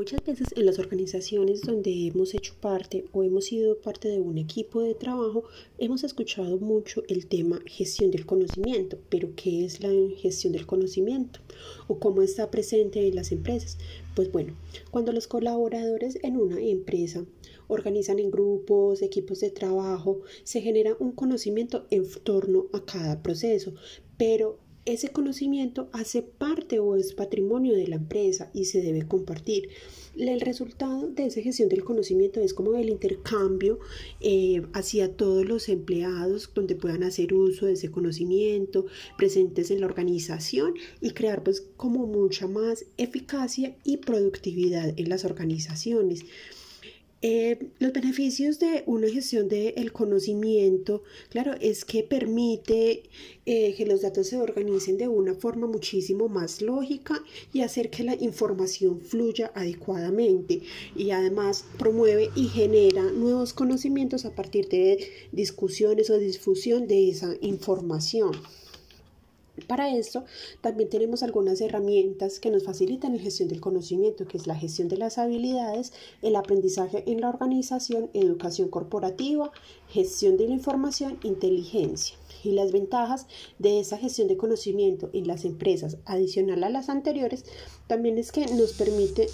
Muchas veces en las organizaciones donde hemos hecho parte o hemos sido parte de un equipo de trabajo, hemos escuchado mucho el tema gestión del conocimiento. Pero ¿qué es la gestión del conocimiento? ¿O cómo está presente en las empresas? Pues bueno, cuando los colaboradores en una empresa organizan en grupos, equipos de trabajo, se genera un conocimiento en torno a cada proceso, pero ese conocimiento hace parte o es patrimonio de la empresa y se debe compartir. El resultado de esa gestión del conocimiento es como el intercambio eh, hacia todos los empleados donde puedan hacer uso de ese conocimiento, presentes en la organización y crear pues como mucha más eficacia y productividad en las organizaciones. Eh, los beneficios de una gestión del conocimiento, claro, es que permite eh, que los datos se organicen de una forma muchísimo más lógica y hacer que la información fluya adecuadamente y además promueve y genera nuevos conocimientos a partir de discusiones o difusión de esa información. Para esto también tenemos algunas herramientas que nos facilitan la gestión del conocimiento, que es la gestión de las habilidades, el aprendizaje en la organización, educación corporativa, gestión de la información, inteligencia. Y las ventajas de esa gestión de conocimiento en las empresas, adicional a las anteriores, también es que nos permite